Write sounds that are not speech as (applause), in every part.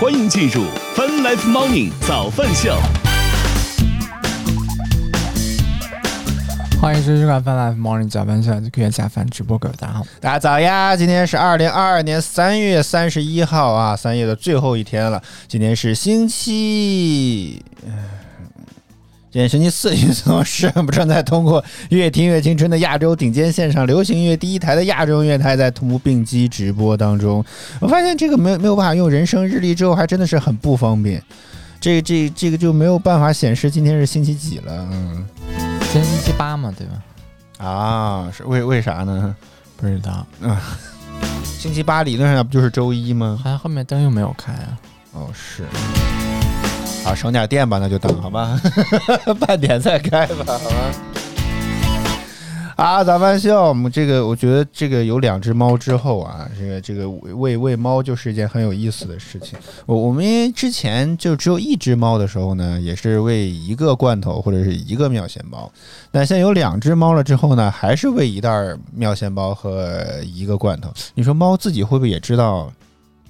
欢迎进入 Fun Life Morning 早饭秀。欢迎收听《饭 Life Morning 早饭秀》，可以下饭直播各位大家好。大家早呀！今天是二零二二年三月三十一号啊，三月的最后一天了。今天是星期，今天星期四，运动是不正在通过“越听越青春”的亚洲顶尖线上流行音乐第一台的亚洲音乐台在同步并机直播当中。我发现这个没有没有办法用人生日历之后，还真的是很不方便。这这这个就没有办法显示今天是星期几了，嗯。今天星期八嘛，对吧？啊，是为为啥呢？不知道。嗯，星期八理论上不就是周一吗？好像后面灯又没有开啊。哦，是。好，省点电吧，那就等好吧，(laughs) 半点再开吧，好吧。啊，早饭秀，我们这个我觉得这个有两只猫之后啊，这个这个喂喂猫就是一件很有意思的事情。我我们之前就只有一只猫的时候呢，也是喂一个罐头或者是一个妙鲜包。但现在有两只猫了之后呢，还是喂一袋妙鲜包和一个罐头。你说猫自己会不会也知道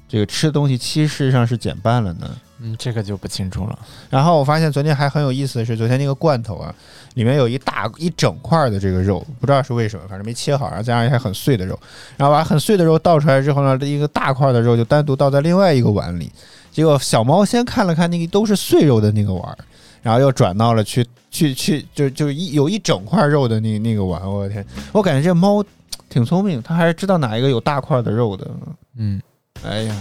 这个吃的东西其实上是减半了呢？嗯，这个就不清楚了。然后我发现昨天还很有意思的是，昨天那个罐头啊，里面有一大一整块的这个肉，不知道是为什么，反正没切好，然后加上一些很碎的肉，然后把很碎的肉倒出来之后呢，这一个大块的肉就单独倒在另外一个碗里。结果小猫先看了看那个都是碎肉的那个碗，然后又转到了去 (laughs) 去去，就就一有一整块肉的那那个碗。我的天，我感觉这猫挺聪明，它还是知道哪一个有大块的肉的。嗯。哎呀，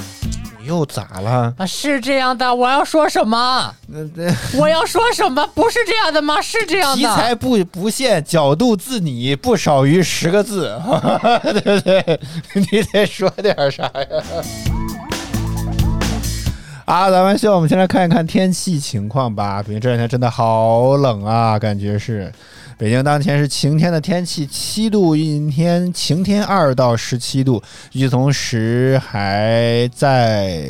你又咋了？啊，是这样的，我要说什么？那那我要说什么？不是这样的吗？是这样的。题材不不限，角度自拟，不少于十个字，(laughs) 对不对？你得说点啥呀？啊，咱们秀，我们先来看一看天气情况吧。北京这两天真的好冷啊，感觉是。北京当前是晴天的天气，七度阴天，晴天二到十七度。与此同时，还在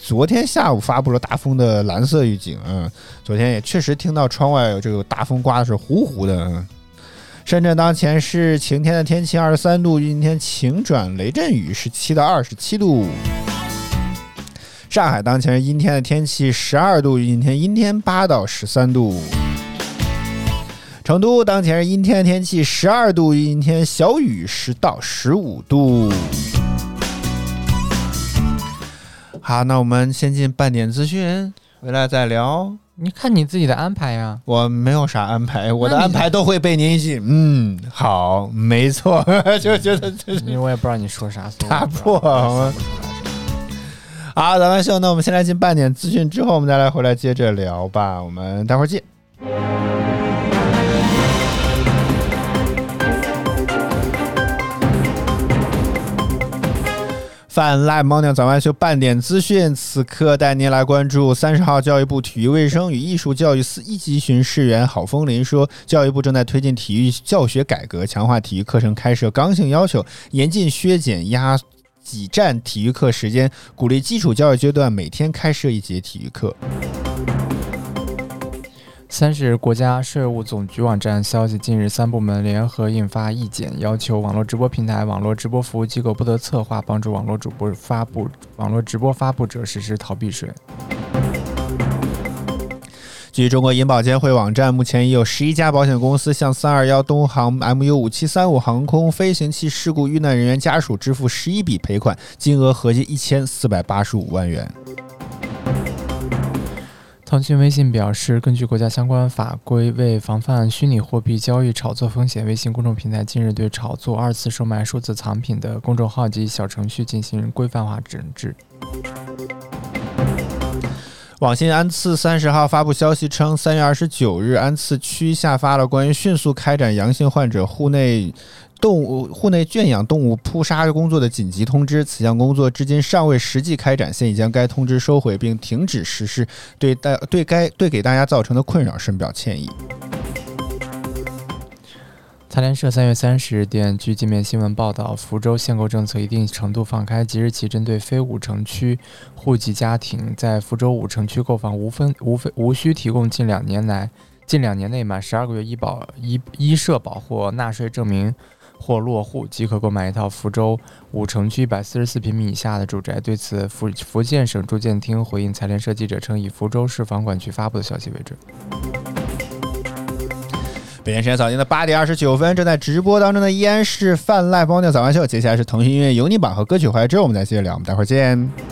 昨天下午发布了大风的蓝色预警。嗯，昨天也确实听到窗外有这个大风刮的是呼呼的。深圳当前是晴天的天气，二十三度，阴天晴转雷阵雨，十七到二十七度。上海当前是阴天的天气，十二度，阴天阴天八到十三度。成都当前是阴天天气，十二度阴天，小雨十到十五度。好，那我们先进半点资讯，回来再聊。你看你自己的安排呀，我没有啥安排，我的安排都会被您信。嗯，好，没错，(laughs) 就觉得因为我也不知道你说啥，打破。好，咱们秀，那我们先来进半点资讯，之后我们再来回来接着聊吧。我们待会儿见。泛滥 morning 早安秀半点资讯，此刻带您来关注三十号，教育部体育卫生与艺术教育司一级巡视员郝风林说，教育部正在推进体育教学改革，强化体育课程开设刚性要求，严禁削减压挤占体育课时间，鼓励基础教育阶段每天开设一节体育课。三十日，国家税务总局网站消息，近日三部门联合印发意见，要求网络直播平台、网络直播服务机构不得策划帮助网络主播发布、网络直播发布者实施逃避税。据中国银保监会网站，目前已有十一家保险公司向三二幺东航 MU 五七三五航空飞行器事故遇难人员家属支付十一笔赔款，金额合计一千四百八十五万元。腾讯微信表示，根据国家相关法规，为防范虚拟货币交易炒作风险，微信公众平台近日对炒作二次售卖数字藏品的公众号及小程序进行规范化整治。网信安次三十号发布消息称，三月二十九日，安次区下发了关于迅速开展阳性患者户内。动物户内圈养动物扑杀工作的紧急通知，此项工作至今尚未实际开展，现已将该通知收回并停止实施，对大对该对给大家造成的困扰深表歉意。财联社三月三十日电，据界面新闻报道，福州限购政策一定程度放开，即日起针对非五城区户籍家庭，在福州五城区购房无分无非无需提供近两年来近两年内满十二个月医保医医社保或纳税证明。或落户即可购买一套福州五城区一百四十四平米以下的住宅。对此，福福建省住建厅回应财联社记者称，以福州市房管局发布的消息为准。北京时间早间的八点二十九分，正在直播当中的依然是泛滥包尿早安秀。接下来是腾讯音乐有你榜和歌曲怀旧，我们再接着聊。我们待会儿见。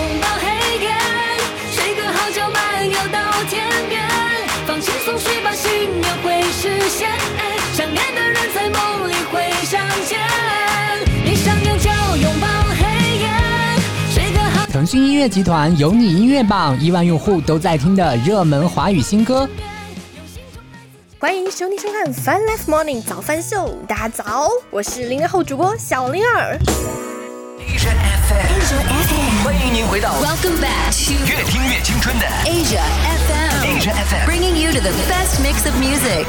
实现，想念的人在梦里会相见。闭上眼就拥抱黑夜，睡个好。腾讯音乐集团有你音乐榜，亿万用户都在听的热门华语新歌。欢迎收听收看《Fun Life Morning 早饭秀》，大家早，我是零零后主播小灵儿。Asia FM，欢迎您回到 Welcome back to 越听越青春的 Asia FM, Asia FM。bringing you to the best mix of music.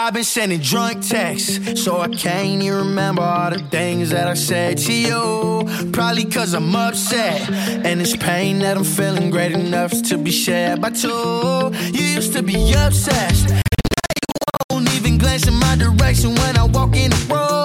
I've been sending drunk texts, so I can't even remember all the things that I said to you. Probably cause I'm upset, and it's pain that I'm feeling great enough to be shared by two. You used to be obsessed, now you won't even glance in my direction when I walk in the room.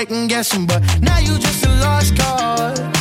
Second guessing, but now you just a lost cause.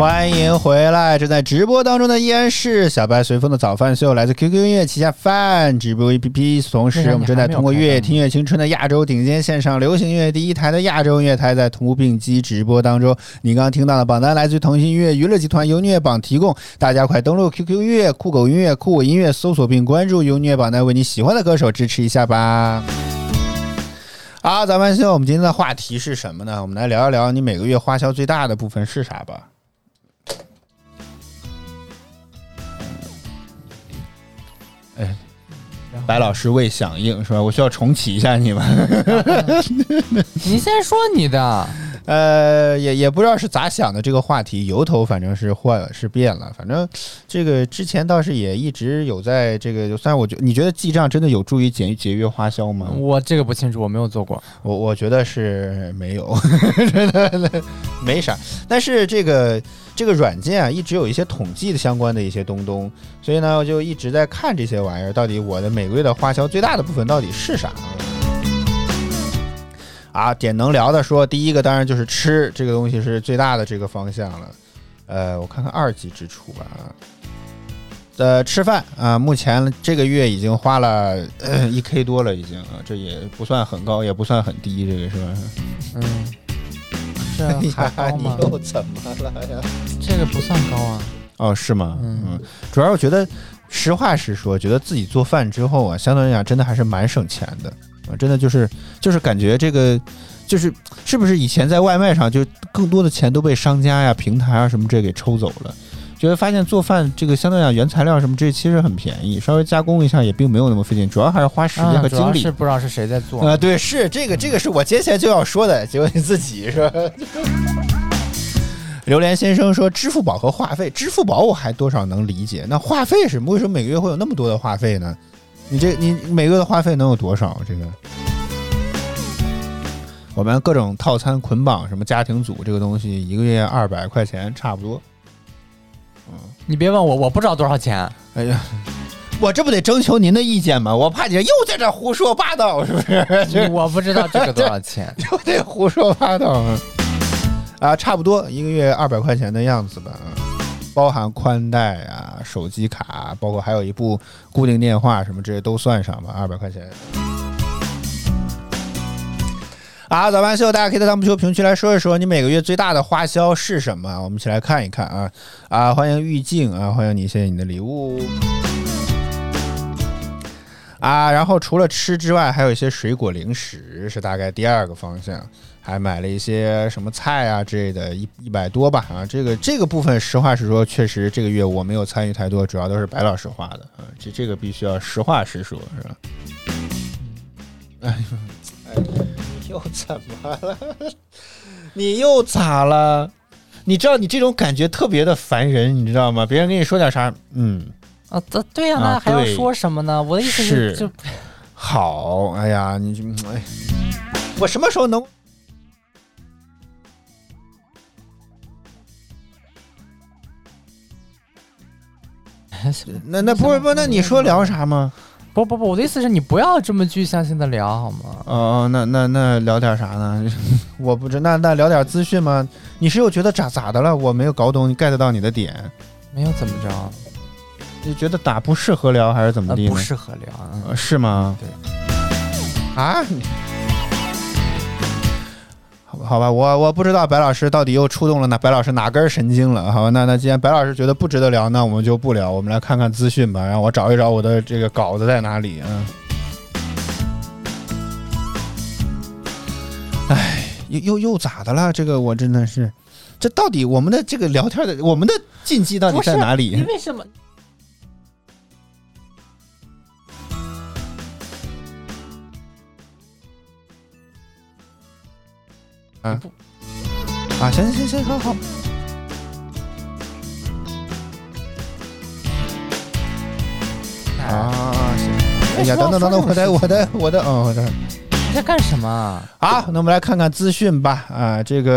欢迎回来！正在直播当中的依然是小白随风的早饭秀，来自 QQ 音乐旗下饭直播 APP。同时，我们正在通过越听越青春的亚洲顶尖线上流行音乐第一台的亚洲音乐台，在同步并机直播当中。你刚刚听到的榜单来自于腾讯音乐娱乐集团优音乐榜提供，大家快登录 QQ 音乐、酷狗音乐、酷我音乐，搜索并关注优音乐榜单，为你喜欢的歌手支持一下吧。好，早饭秀，我们今天的话题是什么呢？我们来聊一聊你每个月花销最大的部分是啥吧。哎，白老师未响应是吧？我需要重启一下你们？(laughs) 你先说你的，呃，也也不知道是咋想的，这个话题由头反正是换了，是变了。反正这个之前倒是也一直有在这个，虽然我觉你觉得记账真的有助于节节约花销吗？我这个不清楚，我没有做过。我我觉得是没有，真 (laughs) 的没啥。但是这个这个软件啊，一直有一些统计的相关的一些东东，所以呢，我就一直在看这些玩意儿，到底我的每个月的花销最大的部分到底是啥？啊，点能聊的说，第一个当然就是吃这个东西是最大的这个方向了。呃，我看看二级支出吧。呃，吃饭啊，目前这个月已经花了一 k 多了，已经啊，这也不算很高，也不算很低，这个是吧？嗯，这 (laughs) 还高吗？(laughs) 你又怎么了呀？这个不算高啊。哦，是吗？嗯嗯，主要我觉得，实话实说，觉得自己做饭之后啊，相对来讲真的还是蛮省钱的啊，真的就是就是感觉这个就是是不是以前在外卖上就更多的钱都被商家呀、平台啊什么这给抽走了。觉得发现做饭这个相对来讲原材料什么这其实很便宜，稍微加工一下也并没有那么费劲，主要还是花时间和精力。是不知道是谁在做。啊，对，是这个，这个是我接下来就要说的，结果你自己是吧？榴莲先生说，支付宝和话费，支付宝我还多少能理解，那话费是为什么每个月会有那么多的话费呢？你这你每个月的话费能有多少？这个我们各种套餐捆绑什么家庭组这个东西，一个月二百块钱差不多。你别问我，我不知道多少钱。哎呀，我这不得征求您的意见吗？我怕你又在这胡说八道，是不是？(laughs) 我不知道这个多少钱。(laughs) 又得胡说八道啊！啊，差不多一个月二百块钱的样子吧，啊包含宽带啊、手机卡，包括还有一部固定电话什么这些都算上吧，二百块钱。啊，早班秀，大家可以在弹幕区评论区来说一说你每个月最大的花销是什么？我们一起来看一看啊啊！欢迎玉静啊，欢迎你，谢谢你的礼物啊。然后除了吃之外，还有一些水果零食是大概第二个方向，还买了一些什么菜啊之类的，一一百多吧啊。这个这个部分实话实说，确实这个月我没有参与太多，主要都是白老师花的啊。这这个必须要实话实说，是吧？哎呦，哎，又怎么了？(laughs) 你又咋了？你知道你这种感觉特别的烦人，你知道吗？别人跟你说点啥，嗯，啊，对对呀，啊那还要说什么呢？我的意思是就好，哎呀，你就哎，我什么时候能？(laughs) 那那不是不，那你说聊啥吗？不不不，我的意思是你不要这么具象性的聊好吗？哦，那那那聊点啥呢？(laughs) 我不知那那聊点资讯吗？你是又觉得咋咋的了？我没有搞懂你 get 到你的点，没有怎么着，你觉得打不适合聊还是怎么呃地呢？不适合聊。啊呃是吗？对，啊？你好吧，我我不知道白老师到底又触动了哪白老师哪根神经了。好吧，那那既然白老师觉得不值得聊，那我们就不聊，我们来看看资讯吧。让我找一找我的这个稿子在哪里嗯？哎，又又又咋的了？这个我真的是，这到底我们的这个聊天的我们的禁忌到底在哪里？你为什么？啊啊，行行行，好好。啊，行。哎呀，等等等等，我的我的我的，哦，我的。你在干什么？好，那我们来看看资讯吧。啊，这个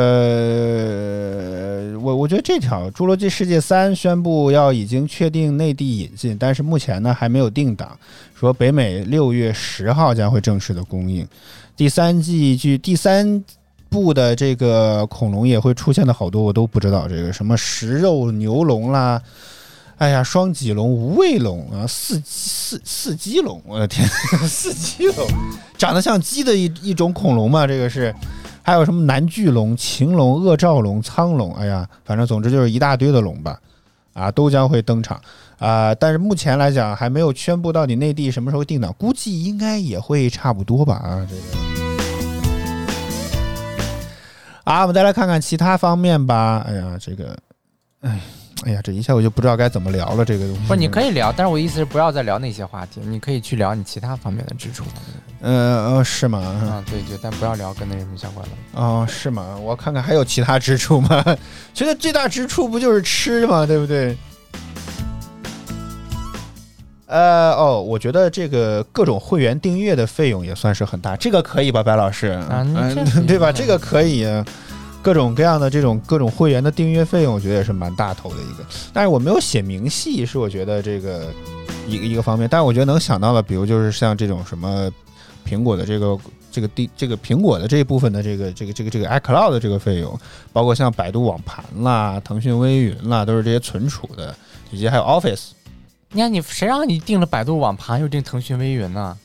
我我觉得这条《侏罗纪世界三》宣布要已经确定内地引进，但是目前呢还没有定档，说北美六月十号将会正式的公映。第三季剧第三部的这个恐龙也会出现的好多，我都不知道这个什么食肉牛龙啦。哎呀，双脊龙、无尾龙啊，四四四鸡龙，我的天，(laughs) 四鸡龙，长得像鸡的一一种恐龙嘛，这个是，还有什么南巨龙、晴龙、恶兆龙、苍龙，哎呀，反正总之就是一大堆的龙吧，啊，都将会登场啊，但是目前来讲还没有宣布到底内地什么时候定档，估计应该也会差不多吧，啊，这个。啊，我们再来看看其他方面吧。哎呀，这个，哎，哎呀，这一下我就不知道该怎么聊了。这个东西不是，你可以聊，但是我意思是不要再聊那些话题，你可以去聊你其他方面的支出。呃呃，是吗？啊，对，就但不要聊跟那什么相关的。哦，是吗？我看看还有其他支出吗？(laughs) 觉得最大支出不就是吃吗？对不对？呃哦，我觉得这个各种会员订阅的费用也算是很大，这个可以吧，白老师？(laughs) 对吧？这个可以，各种各样的这种各种会员的订阅费用，我觉得也是蛮大头的一个。但是我没有写明细，是我觉得这个一个一个方面。但是我觉得能想到的，比如就是像这种什么苹果的这个这个地这个苹果的这一部分的这个这个这个这个 iCloud 的这个费用，包括像百度网盘啦、腾讯微云啦，都是这些存储的，以及还有 Office。你看你谁让你订了百度网盘又订腾讯微云呢？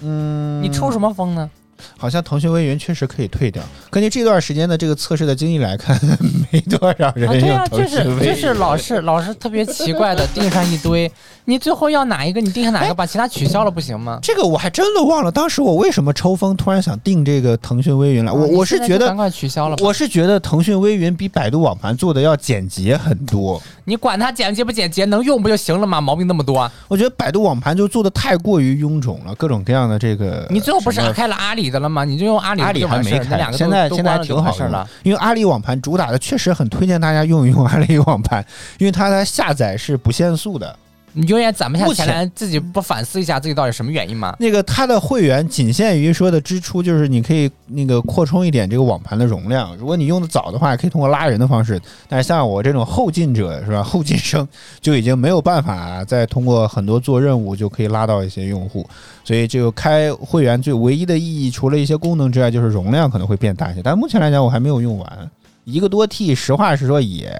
嗯你抽什么风呢？好像腾讯微云确实可以退掉。根据这段时间的这个测试的经历来看，(laughs) 没多少人啊，对用啊，腾就是。就是老是老是特别奇怪的订上一堆，你最后要哪一个你定下哪一个，把其他取消了不行吗？这个我还真的忘了，当时我为什么抽风，突然想定这个腾讯微云了。我我是觉得现在就赶，快取消了。我是觉得腾讯微云比百度网盘做的要简洁很多。你管它简洁不简洁，能用不就行了吗？毛病那么多，我觉得百度网盘就做的太过于臃肿了，各种各样的这个。你最后不是开了阿里的了吗？你就用阿里的阿里还没开现在现在还挺好用完事儿了。因为阿里网盘主打的确实很推荐大家用一用阿里网盘，因为它的下载是不限速的。你永远攒不下钱来，自己不反思一下自己到底什么原因吗？那个它的会员仅限于说的支出，就是你可以那个扩充一点这个网盘的容量。如果你用的早的话，可以通过拉人的方式。但是像我这种后进者是吧，后进生就已经没有办法再通过很多做任务就可以拉到一些用户。所以这个开会员最唯一的意义，除了一些功能之外，就是容量可能会变大一些。但目前来讲，我还没有用完，一个多 T，实话实说也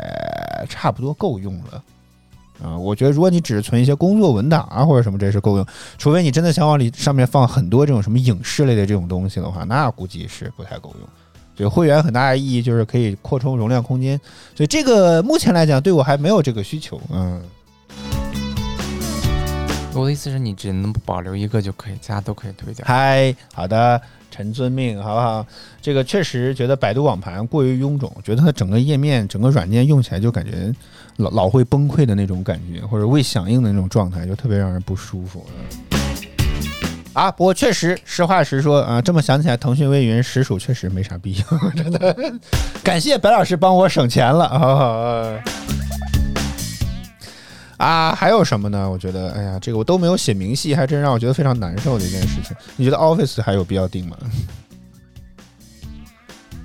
差不多够用了。啊、我觉得如果你只是存一些工作文档啊或者什么，这是够用。除非你真的想往里上面放很多这种什么影视类的这种东西的话，那估计是不太够用。对会员很大的意义就是可以扩充容量空间，所以这个目前来讲对我还没有这个需求。嗯，我的意思是你只能保留一个就可以，其他都可以推掉。嗨，好的，陈遵命，好不好？这个确实觉得百度网盘过于臃肿，觉得它整个页面、整个软件用起来就感觉老老会崩溃的那种感觉，或者未响应的那种状态，就特别让人不舒服。啊，不过确实，实话实说啊，这么想起来，腾讯微云实属确实没啥必要，(laughs) 真的。感谢白老师帮我省钱了啊！啊，还有什么呢？我觉得，哎呀，这个我都没有写明细，还真让我觉得非常难受的一件事情。你觉得 Office 还有必要定吗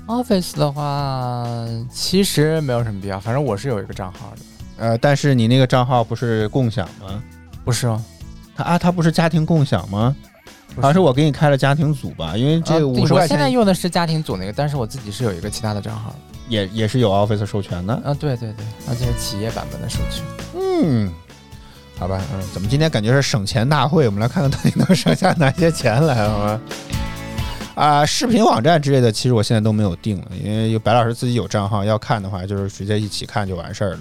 ？Office 的话，其实没有什么必要，反正我是有一个账号的，呃，但是你那个账号不是共享吗？不是哦，它啊，它不是家庭共享吗？不好像是我给你开了家庭组吧，因为这五十块钱现在用的是家庭组那个，但是我自己是有一个其他的账号。也也是有 Office 授权的。啊，对对对，而且是企业版本的授权。嗯，好吧，嗯，怎么今天感觉是省钱大会？我们来看看到底能省下哪些钱来，好吗？啊，视频网站之类的，其实我现在都没有定了，因为有白老师自己有账号，要看的话就是直接一起看就完事儿了。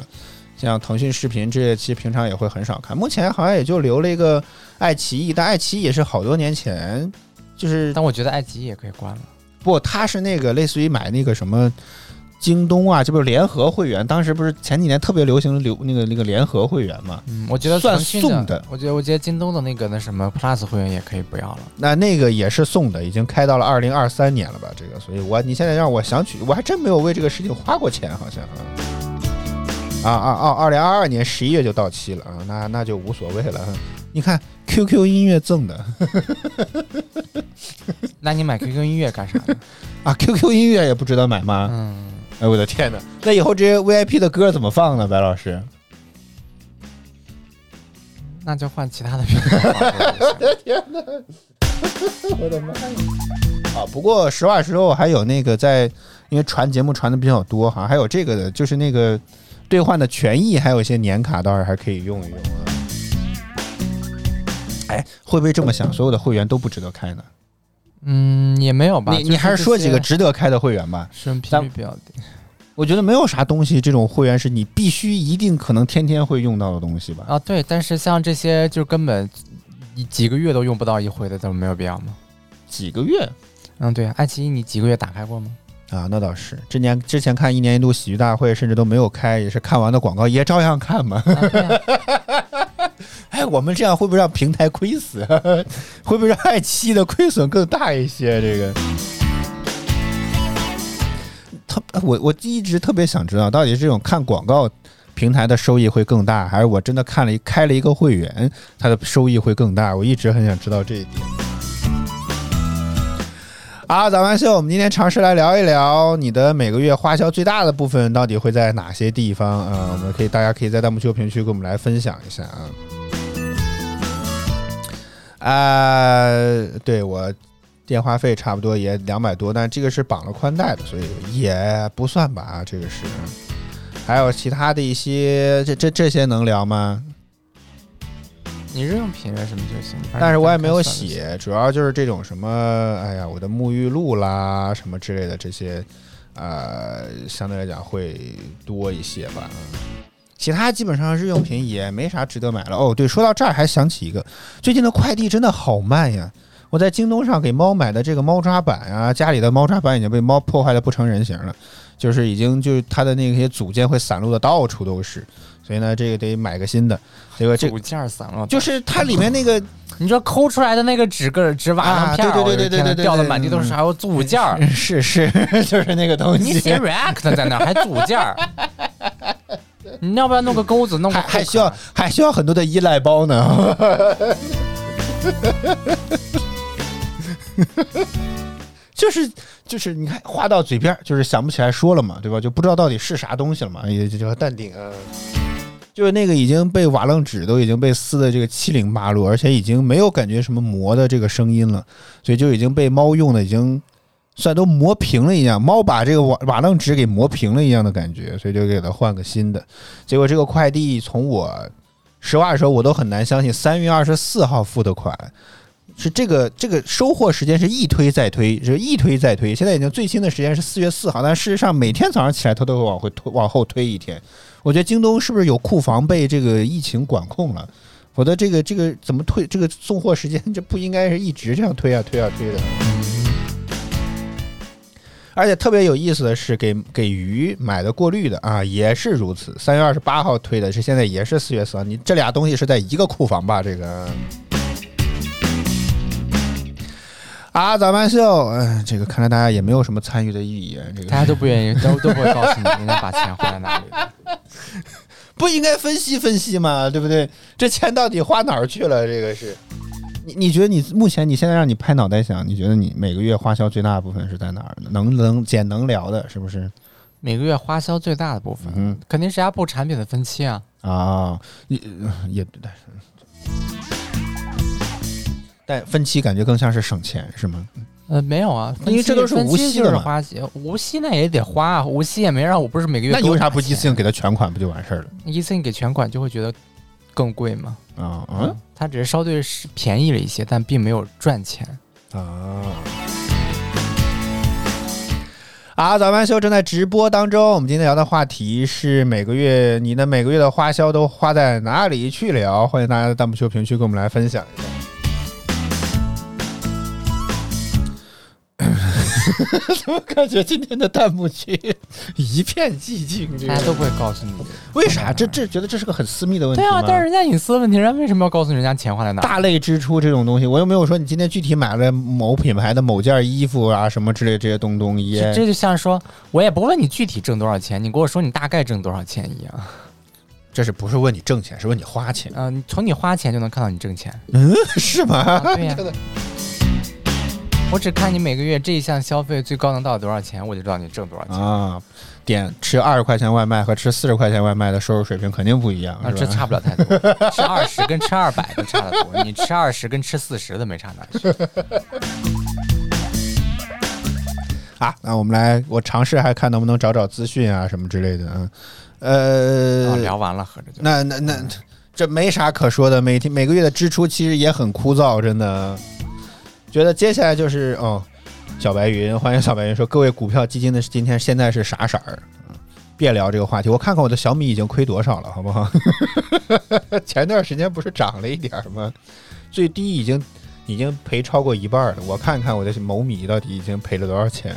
像腾讯视频这些，其实平常也会很少看，目前好像也就留了一个爱奇艺，但爱奇艺也是好多年前，就是但我觉得爱奇艺也可以关了。不，它是那个类似于买那个什么京东啊，这不是联合会员？当时不是前几年特别流行流那个那个联合会员嘛？嗯，我觉得算送的我觉得我觉得京东的那个那什么 Plus 会员也可以不要了。那那个也是送的，已经开到了二零二三年了吧？这个，所以我你现在让我想起，我还真没有为这个事情花过钱，好像啊啊啊啊！二零二二年十一月就到期了啊，那那就无所谓了。你看 QQ 音乐赠的 (laughs) 那你买 QQ 音乐干啥呢？(laughs) 啊，QQ 音乐也不值得买吗？嗯，哎，我的天哪！那以后这些 VIP 的歌怎么放呢？白老师？那就换其他的平台吧。(laughs) (laughs) 我的妈呀！啊，不过实话实说，我还有那个在，因为传节目传的比较多，好像还有这个的，就是那个兑换的权益，还有一些年卡，倒是还可以用一用啊。哎，会不会这么想？所有的会员都不值得开呢？嗯，也没有吧。你你还是说几个值值得开的会员吧？使用频率比较低。我觉得没有啥东西，这种会员是你必须一定可能天天会用到的东西吧？啊，对，但是像这些就根本你几个月都用不到一回的，怎么没有必要吗？几个月嗯，对，爱奇艺你几个月打开过吗？啊，那倒是。之年之前看一年一度喜剧大会，甚至都没有开，也是看完的广告也照样看嘛。啊对啊哎，我们这样会不会让平台亏死？(laughs) 会不会让爱奇艺的亏损更大一些？这个，特我我一直特别想知道，到底是这种看广告平台的收益会更大，还是我真的看了一开了一个会员，它的收益会更大？我一直很想知道这一点。好，早安秀，我们今天尝试来聊一聊你的每个月花销最大的部分到底会在哪些地方啊、我们可以，大家可以在弹幕区、评论区跟我们来分享一下啊。啊、对我电话费差不多也两百多，但这个是绑了宽带的，所以也不算吧，这个是。还有其他的一些，这这这些能聊吗？你日用品啊什么就行，但是我也没有。写，主要就是这种什么，哎呀，我的沐浴露啦，什么之类的这些，呃，相对来讲会多一些吧。嗯其他基本上日用品也没啥值得买了。哦，对，说到这儿还想起一个，最近的快递真的好慢呀。我在京东上给猫买的这个猫抓板啊，家里的猫抓板已经被猫破坏的不成人形了，就是已经就是它的那些组件会散落的到处都是，所以呢，这个得买个新的。结果这组件散了，就是它里面那个 (laughs) 你说抠出来的那个纸个纸瓦啊楞片儿，对对对对对掉的满地都是，还有组件儿。是 (laughs) 是，(laughs) 就是那个东西。你写 React 在那儿还组件儿，(laughs) 你要不要弄个钩子，弄个还还需要还需要很多的依赖包呢。就 (laughs) 是就是，你看话到嘴边儿，就是想不起来说了嘛，对吧？就不知道到底是啥东西了嘛，也就叫淡定啊。就是那个已经被瓦楞纸都已经被撕的这个七零八落，而且已经没有感觉什么磨的这个声音了，所以就已经被猫用的已经算都磨平了一样，猫把这个瓦瓦楞纸给磨平了一样的感觉，所以就给它换个新的。结果这个快递从我实话实说，我都很难相信三月二十四号付的款。是这个这个收货时间是一推再推，是一推再推。现在已经最新的时间是四月四号，但事实上每天早上起来它都会往回推往后推一天。我觉得京东是不是有库房被这个疫情管控了？否则这个这个怎么推这个送货时间就不应该是一直这样推啊推啊推的。而且特别有意思的是，给给鱼买的过滤的啊，也是如此。三月二十八号推的，是现在也是四月四号。你这俩东西是在一个库房吧？这个啊，早班秀，嗯，这个看来大家也没有什么参与的意义。啊这个大家都不愿意，都都不会告诉你应该把钱花在哪里。(laughs) 不应该分析分析吗？对不对？这钱到底花哪儿去了？这个是你你觉得你目前你现在让你拍脑袋想，你觉得你每个月花销最大的部分是在哪儿呢？能能减能聊的，是不是？每个月花销最大的部分，嗯肯定是压部产品的分期啊。啊，也也但是，但分期感觉更像是省钱，是吗？呃，没有啊，因为这都是无息的花钱，无息那也得花啊，无息也没让我不是每个月那你为啥不一次性给他全款不就完事儿了？一次性给全款就会觉得更贵吗？啊嗯它只是稍对是便宜了一些，但并没有赚钱。啊。啊，早班秀正在直播当中。我们今天聊的话题是每个月你的每个月的花销都花在哪里去了？欢迎大家在弹幕区、评论区跟我们来分享一下。(laughs) 怎么感觉今天的弹幕区一片寂静？这个大家都不会告诉你。为啥？这这觉得这是个很私密的问题对啊，但是人家隐私的问题，人家为什么要告诉人家钱花在哪？大类支出这种东西，我又没有说你今天具体买了某品牌的某件衣服啊什么之类这些东东一这这就像说，我也不问你具体挣多少钱，你跟我说你大概挣多少钱一样。这是不是问你挣钱，是问你花钱？嗯、你从你花钱就能看到你挣钱。嗯，(laughs) 是吗？啊对呀、(laughs) 我只看你每个月这一项消费最高能到多少钱，我就知道你挣多少钱。啊，点吃二十块钱外卖和吃四十块钱外卖的收入水平肯定不一样，啊，这差不了太多，吃二十跟吃二百的差得多，你吃二十跟吃四十的没差哪去。(laughs) 啊。那我们来，我尝试还看能不能找找资讯啊什么之类的。嗯，呃，啊，聊完了，合着就那那那这没啥可说的，每天每个月的支出其实也很枯燥，真的。觉得接下来就是哦，小白云，欢迎小白云说，各位股票基金的今天现在是啥色儿？别聊这个话题，我看看我的小米已经亏多少了，好不好？(laughs) 前段时间不是涨了一点吗？最低已经已经赔超过一半了，我看看我的某米到底已经赔了多少钱。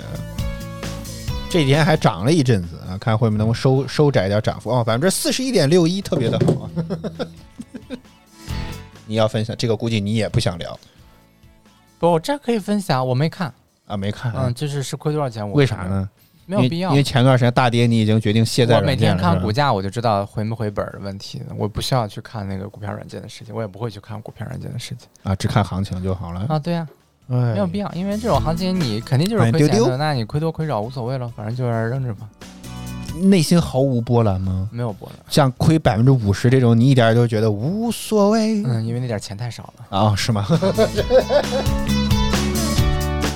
这几天还涨了一阵子啊，看会不会能收收窄点涨幅哦，百分之四十一点六一，特别的好。(laughs) 你要分享这个，估计你也不想聊不，我这可以分享，我没看，啊，没看，嗯，就是是亏多少钱，我为啥？呢？没有必要因为。前段时间大跌，你已经决定卸载了是吧天看股价，我就知道回没回本儿的问题，我不需要去看那个股票软件的事情，我也不会去看股票软件的事情啊，只看行情就好了。啊。对呀、哎没有必要，因为这种行情你肯定就是亏钱的，那你亏多亏少无所谓了，反正就是扔着吧，内心毫无波澜吗？没有波澜。像亏百分之五十这种，你一点儿都觉得无所谓嗯，因为那点钱太少了。啊？是吗？(laughs)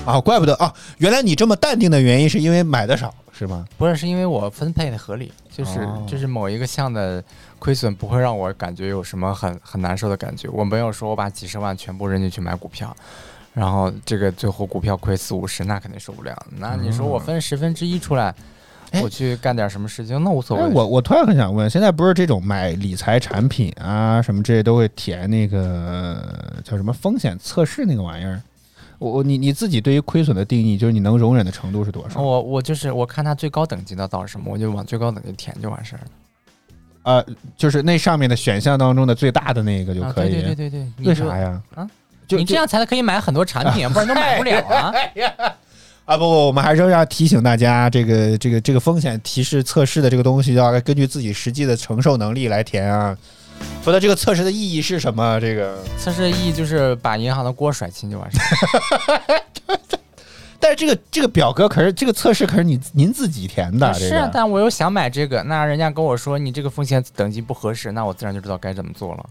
啊，怪不得啊，原来你这么淡定的原因是因为买的少是吗？不是，是因为我分配的合理，就是、哦就是某一个项的亏损不会让我感觉有什么很很难受的感觉。我没有说我把几十万全部扔进去买股票，然后这个最后股票亏四五十，那肯定受不了。那你说我分十分之一出来，哎我去干点什么事情，那无所哎，谓。我我突然很想问，现在不是这种买理财产品啊什么这些都会填那个叫什么风险测试那个玩意儿？我我你你自己对于亏损的定义，就是你能容忍的程度是多少？我我就是我看它最高等级的到什么，我就往最高等级填就完事儿了。呃，就是那上面的选项当中的最大的那个就啊，可以。对对对对对，为啥？呀？啊，你这样才可以买很多产品，不然都买不了啊。(laughs) 啊不不，我们还是要提醒大家，这个这个这个风险提示测试的这个东西，要根据自己实际的承受能力来填啊。否则这个测试的意义是什么？这个，测试的意义就是把银行的锅甩清就完事儿。(laughs) 但是这个这个表格可是这个测试可是你您自己填的，是啊，个但我又想买这个，那人家跟我说你这个风险等级不合适，那我自然就知道该怎么做了。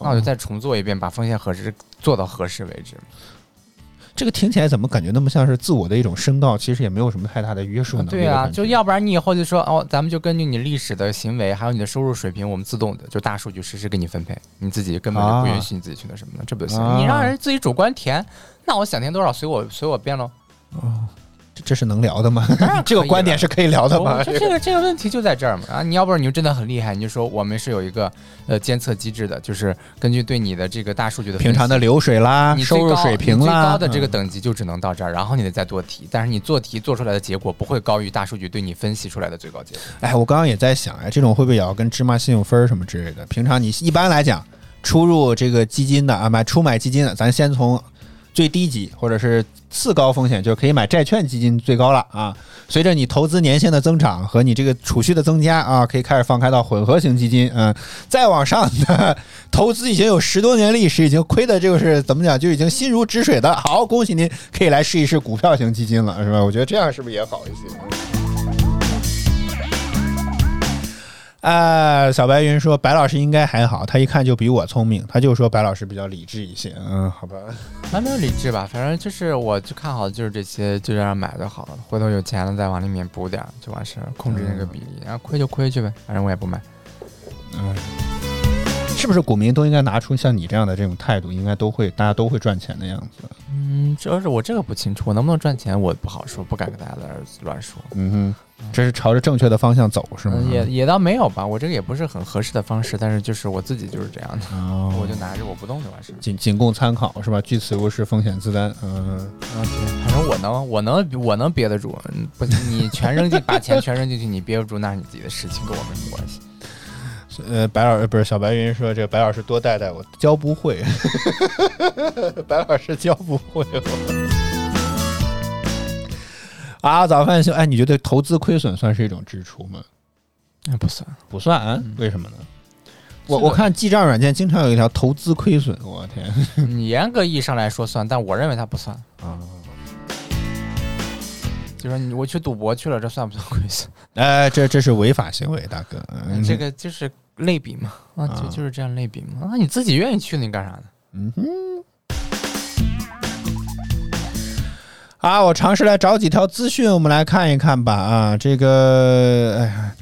那我就再重做一遍，把风险合适做到合适为止。这个听起来怎么感觉那么像是自我的一种声道？其实也没有什么太大的约束能力对啊，就要不然你以后就说哦，咱们就根据你历史的行为，还有你的收入水平，我们自动的就大数据实时给你分配，你自己根本就不允许你自己去那什么的，这不就行？啊你让人自己主观填，那我想填多少随我随我便喽。这这是能聊的吗当然？这个观点是可以聊的吗我？这这个这个问题就在这儿嘛啊！你要不然你就真的很厉害，你就说我们是有一个呃监测机制的，就是根据对你的这个大数据的平常的流水啦，你收入水平啦最，高的这个嗯等级就只能到这儿，然后你得再做题，但是你做题做出来的结果不会高于大数据对你分析出来的最高结果。哎，我刚刚也在想，哎，这种会不会也要跟芝麻信用分儿什么之类的？平常你一般来讲，出入这个基金的啊，买出买基金的，咱先从最低级或者是次高风险，就是可以买债券基金最高了啊。随着你投资年限的增长和你这个储蓄的增加啊，可以开始放开到混合型基金，嗯，再往上的投资已经有十多年历史，已经亏的就是怎么讲，就已经心如止水的。好，恭喜您可以来试一试股票型基金了，是吧？我觉得这样是不是也好一些？啊，小白云说白老师应该还好，他一看就比我聪明，他就说白老师比较理智一些。嗯，好吧。蛮没有理智吧，反正就是我就看好的就是这些，就这样买就好了。回头有钱了再往里面补点儿就完事儿，控制那个比例，然后亏就亏去呗，反正我也不买。嗯，是不是股民都应该拿出像你这样的这种态度，应该都会大家都会赚钱的样子？嗯，主要是我这个不清楚，我能不能赚钱我不好说，不敢跟大家在这儿乱说。嗯哼，这是朝着正确的方向走是吗？嗯也也倒没有吧，我这个也不是很合适的方式，但是就是我自己就是这样的，哦，(laughs) 我就拿着我不动就完事儿。仅仅供参考是吧？据此无是，风险自担。嗯，啊，对，反正我能，我能，我能憋得住。嗯不，你全扔进，把钱全扔进去，你憋不住，那是你自己的事情，跟我没什么关系。呃，白老师不是小白云说这个白老师多带带我，教不会，(laughs) 白老师教不会我。啊，早饭秀，哎，你觉得投资亏损算是一种支出吗？那不算，不算啊？嗯为什么呢？我我看记账软件经常有一条投资亏损，我天你严格意义上来说算，但我认为它不算。啊！就说你我去赌博去了，这算不算亏损？(laughs) 哎，这这是违法行为，大哥。嗯这个就是类比嘛，啊，啊就就是这样类比嘛。啊，你自己愿意去，你干啥呢？嗯哼。啊，我尝试来找几条资讯，我们来看一看吧。啊，这个，哎呀，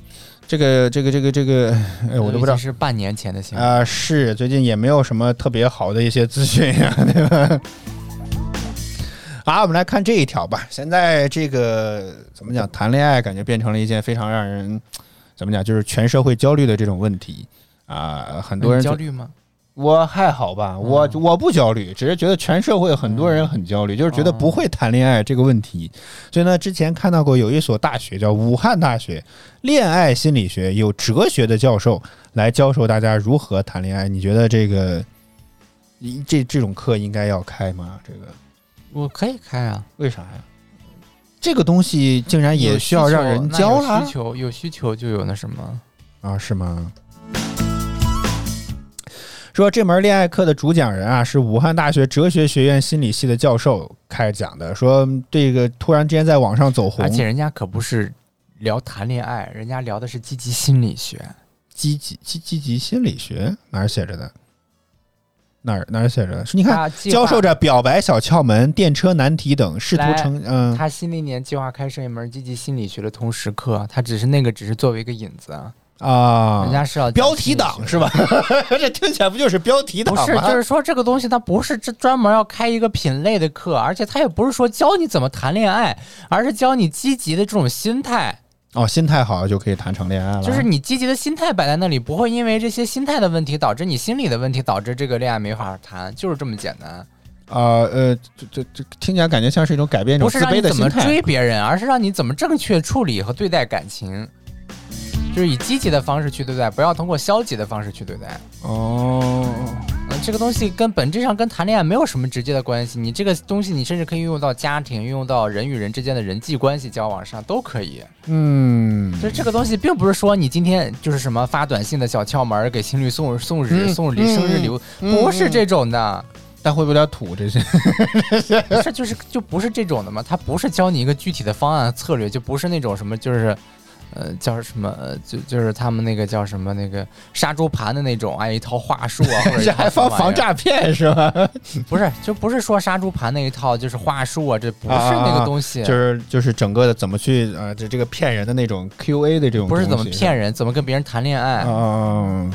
这个，这个，这个，这个，哎，我都不知道是半年前的新闻。啊。是，最近也没有什么特别好的一些资讯呀，对吧？好，我们来看这一条吧。现在这个怎么讲，谈恋爱感觉变成了一件非常让人怎么讲，就是全社会焦虑的这种问题啊。很多人焦虑吗？我还好吧，我我不焦虑，只是觉得全社会很多人很焦虑，就是觉得不会谈恋爱这个问题。所以呢，之前看到过有一所大学叫武汉大学恋爱心理学，有哲学的教授来教授大家如何谈恋爱。你觉得这个一这这种课应该要开吗？这个我可以开啊，为啥呀？这个东西竟然也需要让人教啦那有需求有需求就有那什么。啊？是吗？说这门恋爱课的主讲人啊，是武汉大学哲学学院心理系的教授开讲的。说这个突然之间在网上走红，而且人家可不是聊谈恋爱，人家聊的是积极心理学。积极积积极心理学哪儿写着的？哪儿哪儿写着？是你看教授着表白小窍门、电车难题等，试图来成嗯他新的一年计划开设一门积极心理学的通识课，他只是那个只是作为一个引子啊，啊，人家是要标题党是吧？(laughs) 这听起来不就是标题党吗？不是，就是说这个东西它不是这专门要开一个品类的课，而且它也不是说教你怎么谈恋爱，而是教你积极的这种心态，哦，心态好就可以谈成恋爱了，就是你积极的心态摆在那里，不会因为这些心态的问题导致你心理的问题，导致这个恋爱没法谈，就是这么简单。啊呃，这这这听起来感觉像是一种改变一种不是让你怎么。追别人，而是让你怎么正确处理和对待感情，就是以积极的方式去对待，不要通过消极的方式去对待。哦，嗯，这个东西跟本质上跟谈恋爱没有什么直接的关系。你这个东西，你甚至可以运用到家庭，运用到人与人之间的人际关系交往上都可以。嗯，所以这个东西，并不是说你今天就是什么发短信的小窍门，给情侣送送日、嗯送礼、生日礼物，嗯不是这种的。但会不会有点土？这些不是，就是就不是这种的嘛。它不是教你一个具体的方案策略，就不是那种什么就是。呃，叫什么？呃，就就是他们那个叫什么那个杀猪盘的那种，哎，一套话术啊，或者一这套还防防诈骗是吧？(laughs) 不是，就不是说杀猪盘那一套，就是话术啊，这不是那个东西，就是就是整个的怎么去呃这这个骗人的那种 Q A 的这种不是怎么骗人，怎么跟别人谈恋爱。嗯，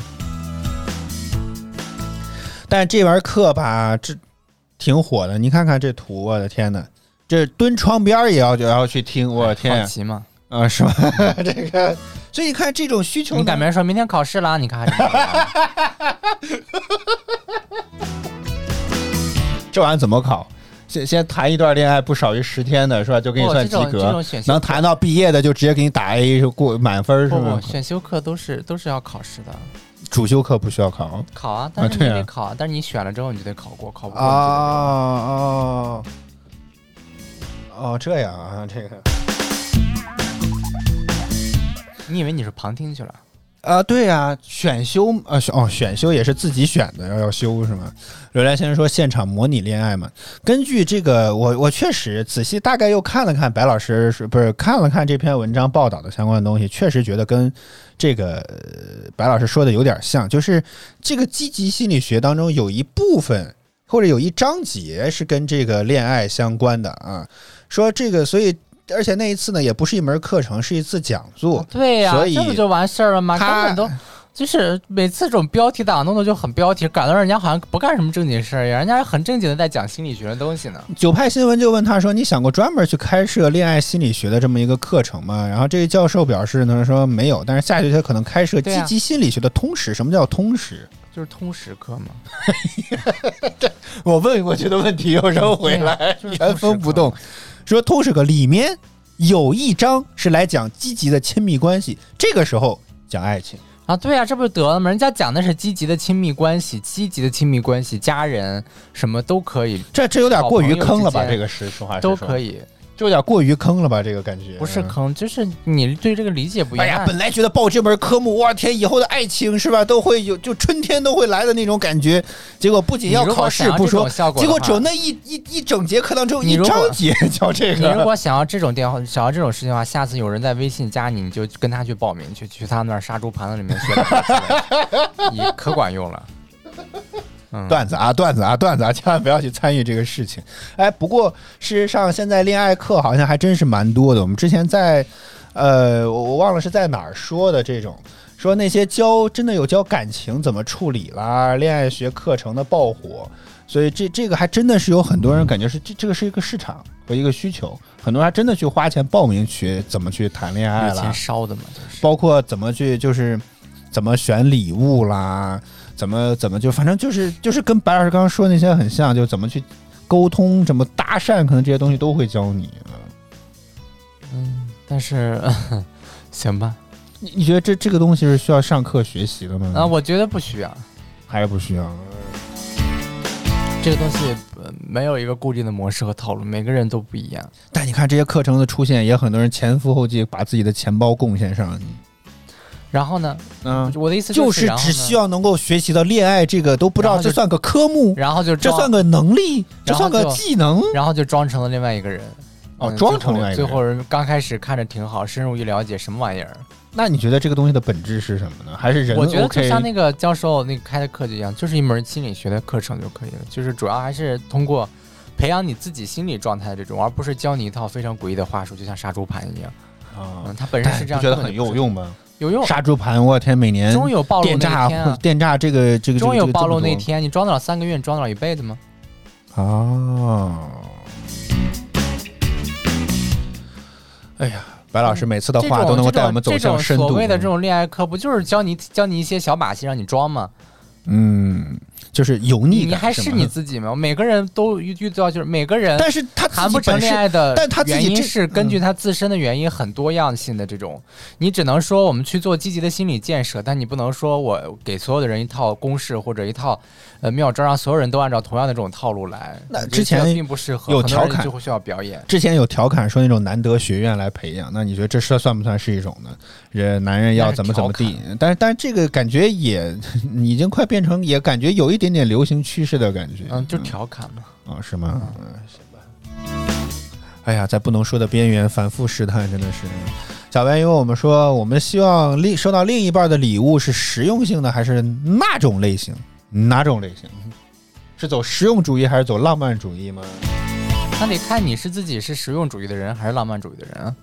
但这门课吧，这挺火的。你看看这图，我的天呐，这蹲窗边也要也要去听，我的天啊好奇嘛？啊，是吧？(laughs) 这个，所以你看这种需求，你赶明儿说明天考试了，你看 (laughs) 这玩意儿怎么考？先先谈一段恋爱不少于十天的是吧？就给你算及格能谈到毕业的就直接给你打 A 过满分是吗？选修课都是都是要考试的，主修课不需要考考啊，但是你得考，但是你选了之后你就得考过，考不过啊哦哦这样啊，这个你以为你是旁听去了？啊，对呀、选修啊选哦选修也是自己选的，要要修是吗？刘兰先生说现场模拟恋爱嘛，根据这个我我确实仔细大概又看了看白老师是不是看了看这篇文章报道的相关的东西，确实觉得跟这个、白老师说的有点像，就是这个积极心理学当中有一部分或者有一章节是跟这个恋爱相关的啊，说这个所以。而且那一次呢，也不是一门课程，是一次讲座。对呀、所以这不就完事儿了吗？根他本都就是每次这种标题党弄的就很标题，搞得人家好像不干什么正经事儿一样，人家很正经的在讲心理学的东西呢。九派新闻就问他说：“你想过专门去开设恋爱心理学的这么一个课程吗？”然后这个教授表示呢说没有，但是下学期可能开设积极心理学的通识。什么叫通识？就是通识课嘛，(laughs) 我问过去的问题又扔回来，原封不动。说通识课里面有一章是来讲积极的亲密关系，这个时候讲爱情。啊，对呀、这不就得了吗？人家讲的是积极的亲密关系，积极的亲密关系，家人什么都可以，这这有点过于坑了吧？这个是实话实说都可，以，这有点过于坑了吧？这个感觉不是坑，就是你对这个理解不一样。哎呀，本来觉得报这门科目，哇天，以后的爱情是吧，都会有就春天都会来的那种感觉。结果不仅要考试不说结果只有那一一一整节课当中一章节教这个你如。果想要这种电话，想要这种事情的话，下次有人在微信加你，你就跟他去报名，去去他们那儿杀猪盘子里面学你 (laughs) 可管用了。嗯，段子啊，段子啊，段子啊，(laughs) 千万不要去参与这个事情。哎，不过事实上，现在恋爱课好像还真是蛮多的。我们之前在，呃，我我忘了是在哪儿说的这种，说那些教真的有教感情怎么处理啦，恋爱学课程的爆火，所以这这个还真的是有很多人感觉是这这个是一个市场和一个需求，很多人还真的去花钱报名学怎么去谈恋爱了钱，烧的嘛，就是。包括怎么去就是怎么选礼物啦，怎么怎么就反正就是就是跟白老师刚刚说的那些很像，就怎么去沟通，怎么搭讪，可能这些东西都会教你。嗯嗯，但是 (laughs) 行吧，你你觉得这这个东西是需要上课学习的吗？啊，我觉得不需要还是不需要？这个东西，呃没有一个固定的模式和套路，每个人都不一样。但你看这些课程的出现，也很多人前赴后继，把自己的钱包贡献上。然后呢，嗯，我的意思就是只需要能够学习到恋爱这个，都不知道这算个科目，然后就这算个能力，这算个技能然后就装成了另外一个人。哦，嗯装成另外一个人。最后人刚开始看着挺好，深入一了解什么玩意儿。那你觉得这个东西的本质是什么呢？还是人我觉得就像那个教授那个开的课就一样，就是一门心理学的课程就可以了，就是主要还是通过培养你自己心理状态的这种，而不是教你一套非常诡异的话术，就像杀猪盘一样。啊嗯，，它本身是这样，不觉得很有，用吗？有用。杀猪盘，我天，每年终有暴露那一天啊！(laughs) 电诈这个这个终有暴露那。天，你装得了三个月，你装得了一辈子吗？啊。哎呀，白老师每次的话都能够带我们走向深度。所谓的这种恋爱课，不就是教你教你一些小把戏让你装吗？嗯，就是油腻感，你还是你自己吗？每个人都遇遇到就是每个人，但是他谈不成恋爱的但他自己原因这是根据嗯他自身的原因很多样性的这种，你只能说我们去做积极的心理建设，但你不能说我给所有的人一套公式或者一套呃妙招，让所有人都按照同样的这种套路来。那之前并不适合，有调侃就会需要表演。之前有调侃说那种难得学院来培养，那你觉得这算算不算是一种呢？人男人要怎么怎么地？但是但是这个感觉也 (laughs) 已经快变成，也感觉有一点点流行趋势的感觉。嗯，就调侃嘛。啊、是吗？嗯，行吧。哎呀，在不能说的边缘反复试探，真的是。小白，因为我们说，我们希望另收到另一半的礼物是实用性的，还是那种类型？哪种类型？是走实用主义还是走浪漫主义吗？那得看你是自己是实用主义的人还是浪漫主义的人啊。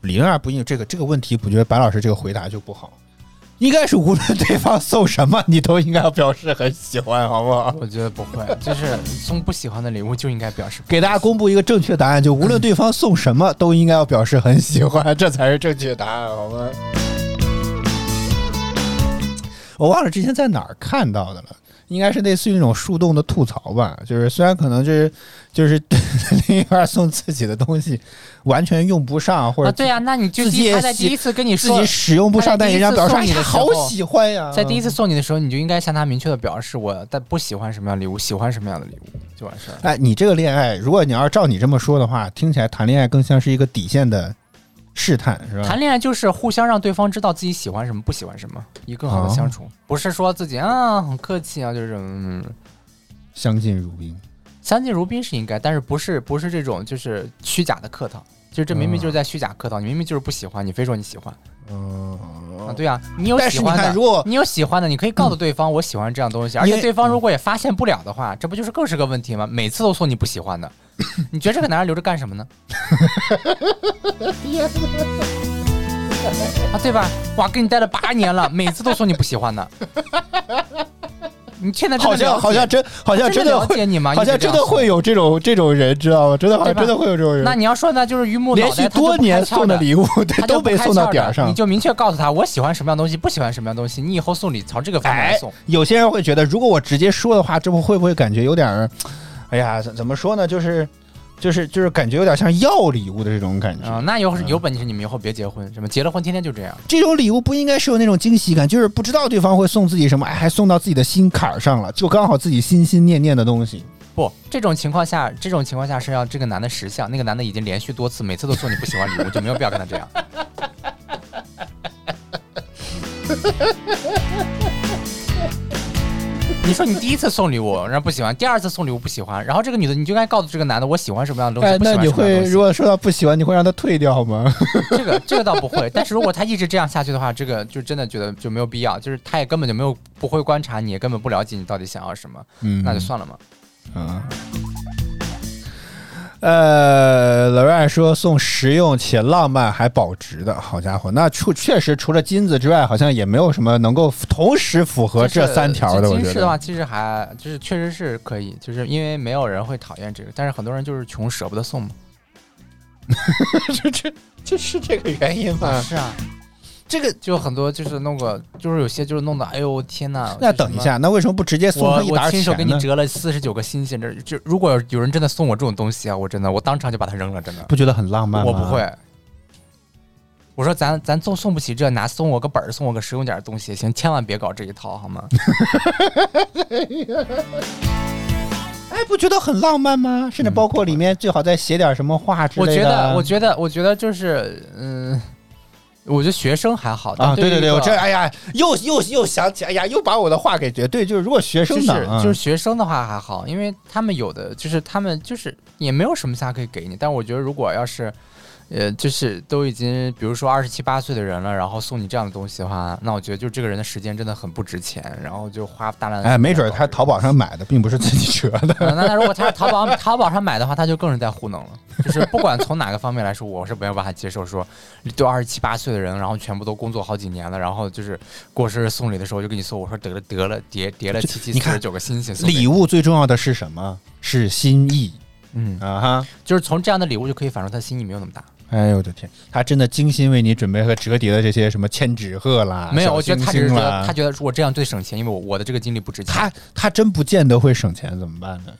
理论上不应这个这个问题，我觉得白老师这个回答就不好，应该是无论对方送什么，你都应该要表示很喜欢，好不好？我觉得不会，就是送不喜欢的礼物就应该表示给大家公布一个正确答案，就无论对方送什么，都应该要表示很喜欢，(laughs) 这才是正确答案，好吗？我忘了之前在哪儿看到的了，应该是类似于那种树洞的吐槽吧。就是虽然可能就是就 (laughs) 是另一半送自己的东西完全用不上，或者啊，对呀、那你就自己在第一次跟你说自己使用不上，但人家表示你好喜欢呀，在第一次送你的时候，你就应该向他明确的表示我但不喜欢什么样的礼物，喜欢什么样的礼物就完事儿了。哎，你这个恋爱，如果你要是照你这么说的话，听起来谈恋爱更像是一个底线的试探，是吧？谈恋爱就是互相让对方知道自己喜欢什么，不喜欢什么，以更好的相处，不是说自己啊很客气啊，就是嗯，相敬如宾。相敬如宾是应该，但是不是不是这种就是虚假的客套，就是这明明就是在虚假客套，你明明就是不喜欢，你非说你喜欢嗯，啊，对啊，你有喜欢的看，如果你有喜欢的，你可以告诉对方我喜欢这样东西，而且对方如果也发现不了的话，这不就是更是个问题吗？每次都送你不喜欢的，你觉得这个男人留着干什么呢？(laughs) 啊，对吧？哇，跟你待了八年了，每次都送你不喜欢的，你现在好像好像真好像真的会解你吗？好像真的会有这种这种人，知道吗？真的好像真的会有这种人。那你要说呢，就是榆木连续多年送的礼物他都被送到点儿上你。就明确告诉他我喜欢什么样东西，不喜欢什么样东西，你以后送礼朝这个方面来哎送。，有些人会觉得，如果我直接说的话，这不会不会感觉有点儿，哎呀，怎怎么说呢？就是就是就是感觉有点像要礼物的这种感觉。啊、那有有本事你们以后别结婚，什么结了婚天天就这样。这种礼物不应该是有那种惊喜感，就是不知道对方会送自己什么，哎，还送到自己的心坎儿上了，就刚好自己心心念念的东西。不，这种情况下，这种情况下是要这个男的识相，那个男的已经连续多次，每次都送你不喜欢礼物，就没有必要跟他这样。(laughs) 你说你第一次送礼物，然后不喜欢，第二次送礼物不喜欢，然后这个女的你就该告诉这个男的我喜欢什么样的东西，那你。会如果说到不喜欢，你会让他退掉吗？(laughs) 这个这个倒不会，但是如果他一直这样下去的话，这个就真的觉得就没有必要，就是他也根本就没有不会观察你，也根本不了解你到底想要什么，嗯那就算了嘛。啊。呃，老阮说送实用且浪漫还保值的，好家伙，那除确实除了金子之外，好像也没有什么能够同时符合这三条的。我觉金饰的话，其实还就是确实是可以，就是因为没有人会讨厌这个，但是很多人就是穷舍不得送嘛。(laughs) 这这这是这个原因吗？是啊，这个就很多就是弄个，就是有些就是弄的，哎呦天呐！那等一下，那为什么不直接送一沓我亲手给？你折了四十九个星星，这就如果有人真的送我这种东西啊，我真的我当场就把它扔了，真的。不觉得很浪漫吗？我不会。我说咱咱送送不起这，拿送我个本儿，送我个实用点的东西行，千万别搞这一套好吗？(laughs) 哎，不觉得很浪漫吗？甚至包括里面最好再写点什么话之我类的。觉得，我觉得，我觉得就是，嗯，我觉得学生还好啊，对对对，我这哎呀，又又又想起，哎呀，又把我的话给绝对，就是如果学就是生党啊就是学生的话还好，因为他们有的就是他们就是也没有什么虾可以给你，但我觉得如果要是。呃，就是都已经，比如说二十七八岁的人了，然后送你这样的东西的话，那我觉得就这个人的时间真的很不值钱，然后就花大量的。哎，没准他淘宝上买的，并不是自己折的。呃那他如果他是淘宝淘宝上买的话，他就更是在糊弄了。就是不管从哪个方面来说，我是没有办法接受说，都二十七八岁的人，然后全部都工作好几年了，然后就是过生日送礼的时候就跟你说，我说得了得了，叠叠了七七四十九个星星礼物最重要的是什么？是心意嗯，啊哈！就是从这样的礼物就可以反映出他心意没有那么大。哎呦我的天，他真的精心为你准备和折叠的这些什么千纸鹤啦，没有，我觉得他星只是觉得他觉得我这样最省钱，因为我我的这个精力不值钱。他他真不见得会省钱，怎么办呢？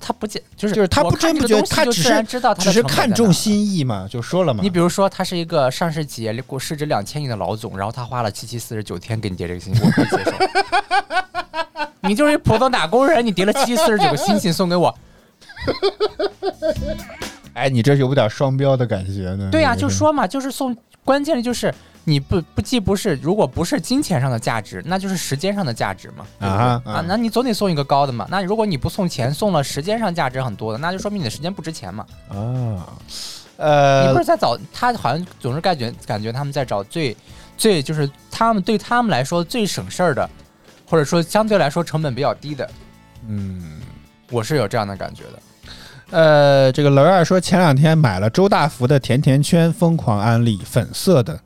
他不见就是就是他不真不觉得，他只是知道它的只是看重心意嘛，就说了嘛。你比如说，他是一个上市企业，市值两千亿的老总，然后他花了七七四十九天给你叠这个星星，我可以接受。(laughs) 你就是一普通打工人，你叠了七七四十九个星星送给我，哎，你这有点双标的感觉呢。对呀、这个就说嘛，就是送，关键的就是你不不既不是，如果不是金钱上的价值，那就是时间上的价值嘛，对对啊啊啊，那你总得送一个高的嘛。那如果你不送钱，送了时间上价值很多的，那就说明你的时间不值钱嘛。啊，呃你呃不是，在找他，好像总是感觉感觉他们在找最最就是他们对他们来说最省事儿的，或者说相对来说成本比较低的，嗯。我是有这样的感觉的。呃，这个楼二说前两天买了周大福的甜甜圈，疯狂安利粉色的。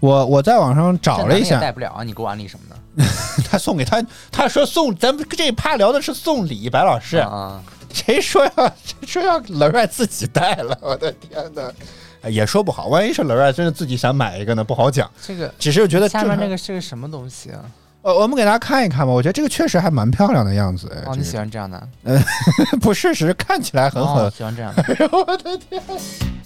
我我在网上找了一下，带不了啊，你给我安利什么呢？(laughs) 他送给他，他说送咱们这一趴聊的是送礼，白老师，啊，谁说要谁说要楼二自己带了？我的天哪，哎也说不好，万一是楼二真的自己想买一个呢，不好讲。这个只是觉得下面正这个是个什么东西啊？呃，我们给大家看一看吧，我觉得这个确实还蛮漂亮的样子。哎哦，你喜欢这样的？呃 (laughs) 不是，只是看起来很哦很。喜欢这样的。(laughs) 我的天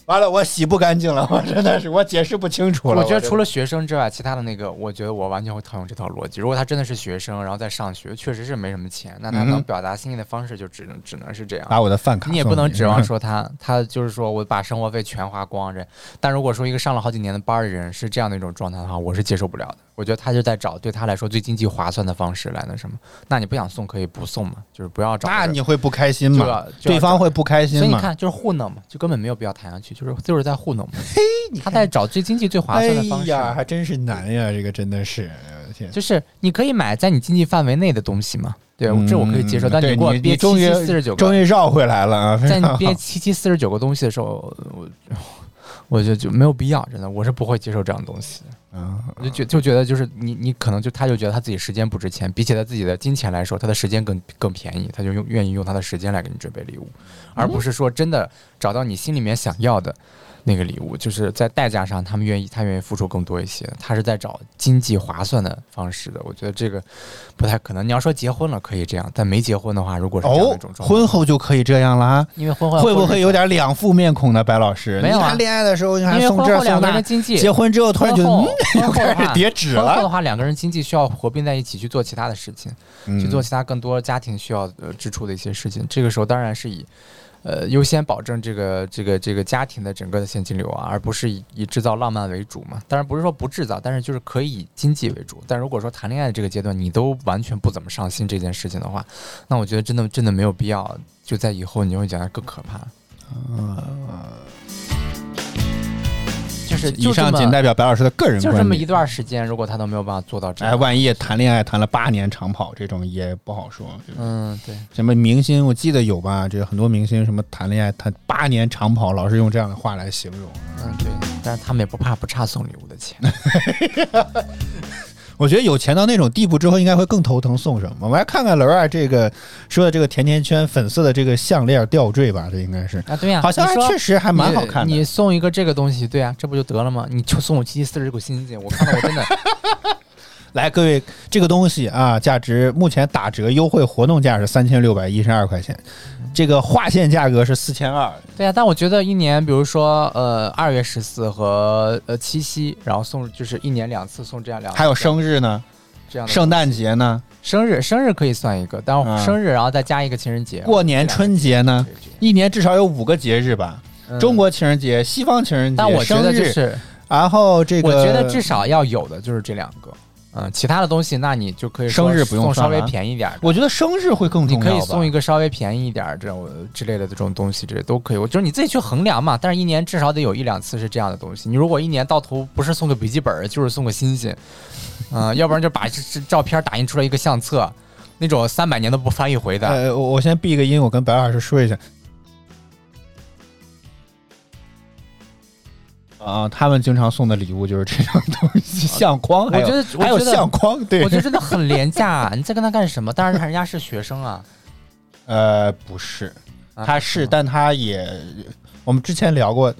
完了，我洗不干净了，我真的是我解释不清楚了。我觉得除了学生之外，其他的那个，我觉得我完全会套用这套逻辑。如果他真的是学生，然后在上学，确实是没什么钱，那他能表达心意的方式就只能只能是这样。把我的饭卡，你也不能指望。说他，他就是说我把生活费全花光这。但如果说一个上了好几年的班的人是这样的一种状态的话，我是接受不了的。我觉得他就在找对他来说最经济划算的方式来那什么。那你不想送可以不送嘛，就是不要找。那你会不开心吗对方会不开心吗？所以你看，就是糊弄嘛，就根本没有必要谈下去，就是就是在糊弄嘛。(laughs) 他在找最经济最划算的方式。哎呀，还真是难呀，这个真的是。(laughs) 就是你可以买在你经济范围内的东西嘛，对，这我可以接受。但给我憋七你终于七四十九终，于绕回来了 (laughs) 啊！在你憋七七四十九个东西的时候，我我就就没有必要，真的，我是不会接受这样的东西。啊，我就觉就觉得就是你你可能就他就觉得他自己时间不值钱，比起他自己的金钱来说，他的时间更更便宜，他就用愿意用他的时间来给你准备礼物，而不是说真的找到你心里面想要的那个礼物，就是在代价上他们愿意他愿意付出更多一些，他是在找经济划算的方式的，我觉得这个不太可能。你要说结婚了可以这样，但没结婚的话，如果是这样的哦一种，状态，婚后就可以这样了啊？因为婚后会不会有点两副面孔呢？白老师，没有啊谈恋爱的时候你还送为婚后两这送那个人的经济，结婚之后突然就 (laughs) 开始叠纸了，婚后的话，两个人经济需要合并在一起去做其他的事情。去做嗯其他更多家庭需要呃支出的一些事情。这个时候当然是以呃优先保证这个这个这个家庭的整个的现金流啊，而不是以以制造浪漫为主嘛。当然不是说不制造，但是就是可以以经济为主。但如果说谈恋爱这个阶段你都完全不怎么上心这件事情的话，那我觉得真的真的没有必要。就在以后你会觉得更可怕。就是以上仅代表白老师的个人观点就这么一。段时间，如果他都没有办法做到这哎，样，万一谈恋爱谈了八年长跑，这种也不好说。嗯，对。什么明星，我记得有吧？这个很多明星什么谈恋爱谈八年长跑，老是用这样的话来形容。嗯，对，但是他们也不怕不差送礼物的钱。(laughs) 我觉得有钱到那种地步之后，应该会更头疼送什么。我们来看看楼二这个说的这个甜甜圈粉色的这个项链吊坠吧，这应该是啊，对呀、好像确实还蛮好看的。你你送一个这个东西，对呀、这不就得了吗？你就送我七七四十九星星，我看到我真的来，各位，这个东西啊，价值目前打折优惠活动价是三千六百一十二块钱，这个划线价格是四千二。对呀、但我觉得一年，比如说呃二月十四和呃七夕，然后送就是一年两次送这样两，还有生日呢，这样的圣诞节呢，生日生日可以算一个，但啊。生日然后再加一个情人节，过年春节呢，一年至少有五个节日吧。嗯。中国情人节、西方情人节、但我觉得就是然后这个，我觉得至少要有的就是这两个，嗯，其他的东西那你就可以生日不用送稍微便宜点儿，我觉得生日会更你可以。送一个稍微便宜一点这种之类的这种东西，这都可以。我就是你自己去衡量嘛，但是一年至少得有一两次是这样的东西。你如果一年到头不是送个笔记本，就是送个星星，嗯、要不然就把这这照片打印出来一个相册，那种三百年都不翻一回的。呃，我我先闭个音，我跟白老师说一下。啊，他们经常送的礼物就是这种东西，(laughs) 相框，还有我觉得我还有相框，对，我觉得真的很廉价，(laughs) 你在跟他干什么？当然，人家是学生啊，呃不是，啊他是，但他也，我们之前聊过，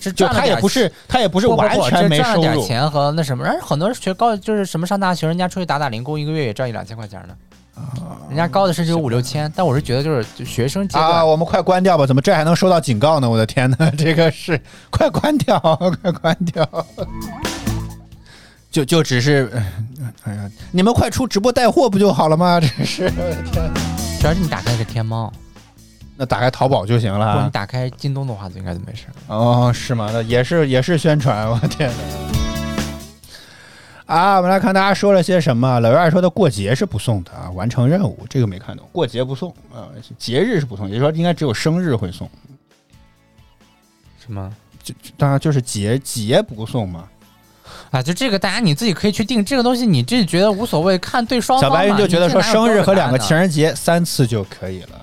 是就他也不是他也不是完全没收入，赚了点钱和那什么，人很多学高就是什么上大学，人家出去打打零工，一个月也赚一两千块钱呢。人家高的甚至有五六千，但我是觉得就是就学生阶啊，我们快关掉吧！怎么这还能收到警告呢？我的天哪，这个是快关掉，快关掉！(laughs) 就就只是，哎呀，你们快出直播带货不就好了吗？这是天，主要是你打开的是天猫，那打开淘宝就行如果你。打开京东的话，就应该就没事。哦，是吗？那也是也是宣传，我天哪！啊，我们来看大家说了些什么。老二说的过节是不送的啊，完成任务这个没看懂，过节不送啊，节日是不送，也就是说应该只有生日会送。什么？就就当然就是节节不送嘛。啊，就这个大家你自己可以去定这个东西，你自己觉得无所谓，看对双方。小白云就觉得说生日和两个情人节三次就可以了。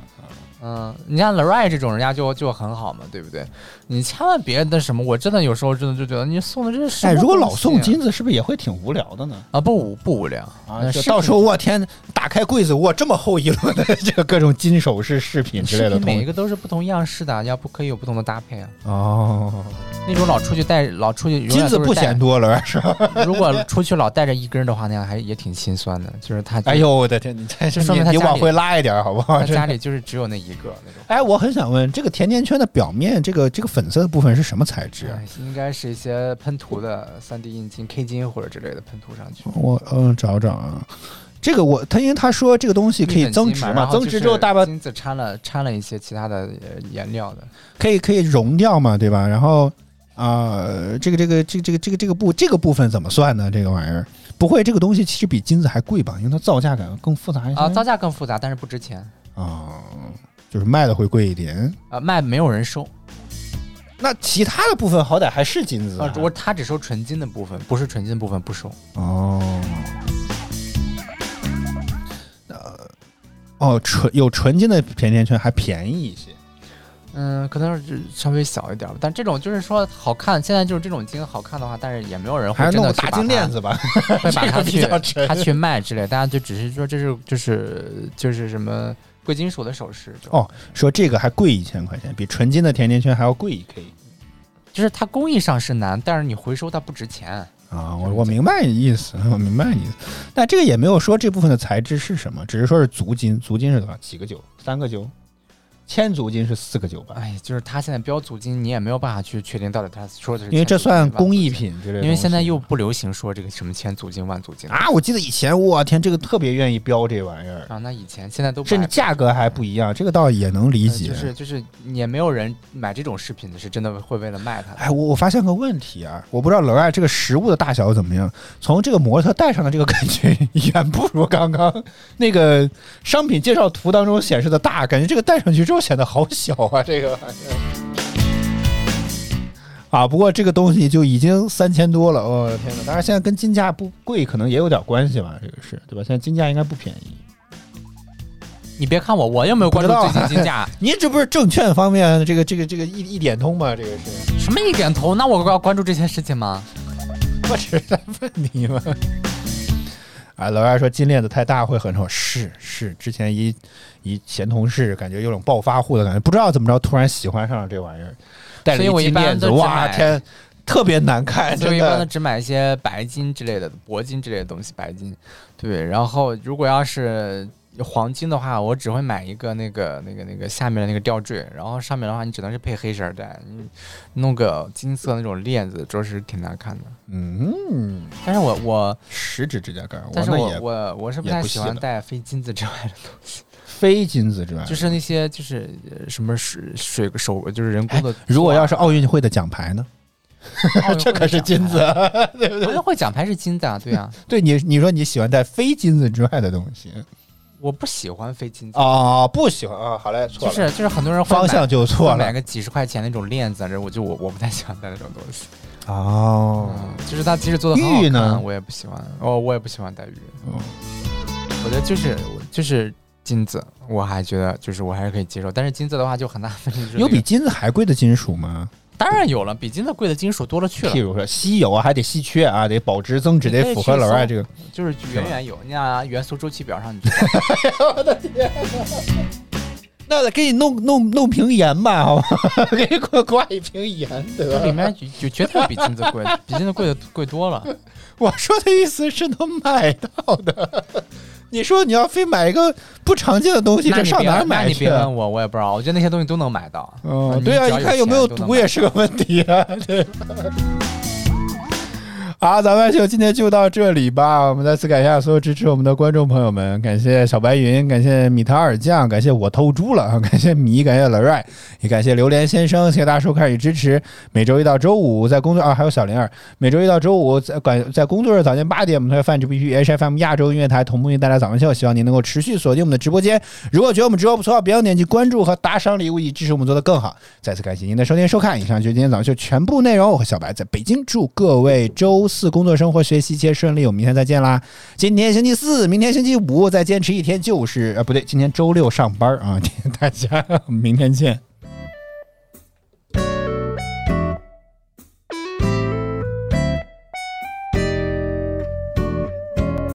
嗯，你像 Larai 这种人家就就很好嘛，对不对？你千万别那什么，我真的有时候真的就觉得你送的这是哎，如果老送金子，是不是也会挺无聊的呢？啊，不无不无聊啊，到时候我天，打开柜子，哇，这么厚一摞的这个各种金首饰、饰品之类的每一。个都是不同样式的，要不可以有不同的搭配啊。哦，那种老出去带老出去金子不嫌多了是吧？如果出去老带着一根的话，那样还也挺心酸的。就是他，哎呦，我的天，你这说明他你你往回拉一点好不好？他家里就是只有那一个那种。哎，我很想问，这个甜甜圈的表面这个这个粉色的部分是什么材质应该是一些喷涂的三 D 印金、K 金或者之类的喷涂上去。我嗯找找啊，这个我他因为他说这个东西可以增值嘛，增值之后大把金子掺了掺了一些其他的呃颜料的。可以可以溶掉嘛，对吧？然后啊、这个这个这个这个这个这个部这个部分怎么算呢？这个玩意儿不会，这个东西其实比金子还贵吧？因为它造价感更复杂一些啊，造价更复杂，但是不值钱。啊就是卖的会贵一点。啊，卖没有人收那其他的部分好歹还是金子啊，我他只收纯金的部分，不是纯金的部分不收。哦。呃，哦，纯有纯金的甜甜圈还便宜一些。嗯，可能是稍微小一点吧，但这种就是说好看，现在就是这种金好看的话，但是也没有人会真弄大金链子吧，(laughs) 会把它去它去卖之类，大家就只是说这是就是就是什么贵金属的首饰，哦，说这个还贵一千块钱，比纯金的甜甜圈还要贵一 K 就是它工艺上是难，但是你回收它不值钱。啊！我我明白你意思，我明白你意思，(laughs) 但这个也没有说这部分的材质是什么，只是说是足金，足金是多少？几个九？三个九？千足金是四个九吧？哎，就是他现在标足金，你也没有办法去确定到底他说的是因为这算工艺品之类的。因为现在又不流行说这个什么千足金万足金啊，我记得以前我天，这个特别愿意标这玩意儿，啊，那以前现在都不甚至价格还不一样，这个倒也能理解。呃就是就是也没有人买这种饰品的，是真的会为了卖它的。哎，我我发现个问题啊，我不知道老外这个实物的大小怎么样。从这个模特戴上的这个感觉，(laughs) 远不如刚刚那个商品介绍图当中显示的大，感觉这个戴上去之后显得好小啊，这个玩意儿。啊，不过这个东西就已经三千多了，我、的天哪！当然现在跟金价不贵，可能也有点关系吧，这个是对吧？现在金价应该不便宜。你别看我，我又没有关注最近金价，(laughs) 您这不是证券方面这个这个这个一一点通吗？这个是。什么一点通？那我要关注这些事情吗？我只是在问你嘛。啊，老外说金链子太大会很丑，是是，之前一一前同事感觉有种暴发户的感觉，不知道怎么着突然喜欢上了这玩意儿，戴着所以我一般金链子，都哇天，特别难看，真所以一般都。只买一些白金之类的、铂金之类的东西，白金。对，然后如果要是黄金的话，我只会买一个那个、那个、那个下面的那个吊坠，然后上面的话你只能是配黑绳儿戴，你弄个金色那种链子，着实挺难看的。嗯，但是我我，十指指甲盖儿，但是我我我是不太喜欢戴非金子之外的东西，非金子之外，就是那些就是呃什么水水手，就是人工哎的。如果要是奥运会的奖牌呢？这可是金子，对不奥？运会奖牌是金子啊，对啊，对你，你说你喜欢戴非金子之外的东西我不喜欢非金子。啊？不喜欢啊？好嘞，错了，就是就是很多人会方向就错了买个几十块钱那种链子，这我就我我不太喜欢戴那种东西。哦。嗯，就是它即使做的玉呢看，我也不喜欢。哦，我也不喜欢戴玉。哦我觉得就是就是金子，我还觉得就是我还是可以接受，但是金子的话就很大分就是有比金子还贵的金属吗？当然有了，比金子贵的金属多了去了譬。如说稀有啊，还得稀缺啊，得保值增值，得符合去搜老外这个。就是远远有，你看元素周期表上你就知道那得给你弄弄弄瓶盐吧，好吧？(laughs) 给你给我挂一瓶盐这里。面就就绝对比金子贵，比金子贵的贵多了。(laughs) 我说的意思是能买到的。你说你要非买一个不常见的东西，这上哪买去啊？别问我，我也不知道。我觉得那些东西都能买到。嗯，对啊，你看有没有毒也是个问题啊，对吧。好，咱们就今天就到这里吧。我们再次感谢所有支持我们的观众朋友们，感谢小白云，感谢米塔尔酱，感谢我偷猪了，感谢米，感谢 l 瑞，也感谢榴莲先生，谢谢大家收看与支持。每周一到周五在工作啊，还有小灵儿，每周一到周五在管在工作日早间八点，我们同学饭直必须 HFM 亚洲音乐台同步为大家早上秀，希望您能够持续锁定我们的直播间。如果觉得我们直播不错，别忘点击关注和打赏礼物，以支持我们做得更好。再次感谢您的收听收看，以上就是今天早上秀全部内容。我和小白在北京，祝各位周四工作、生活、学习一切顺利。我们明天再见啦！今天星期四，明天星期五，再坚持一天就是呃不对，今天周六上班啊！(laughs) 大家明天见。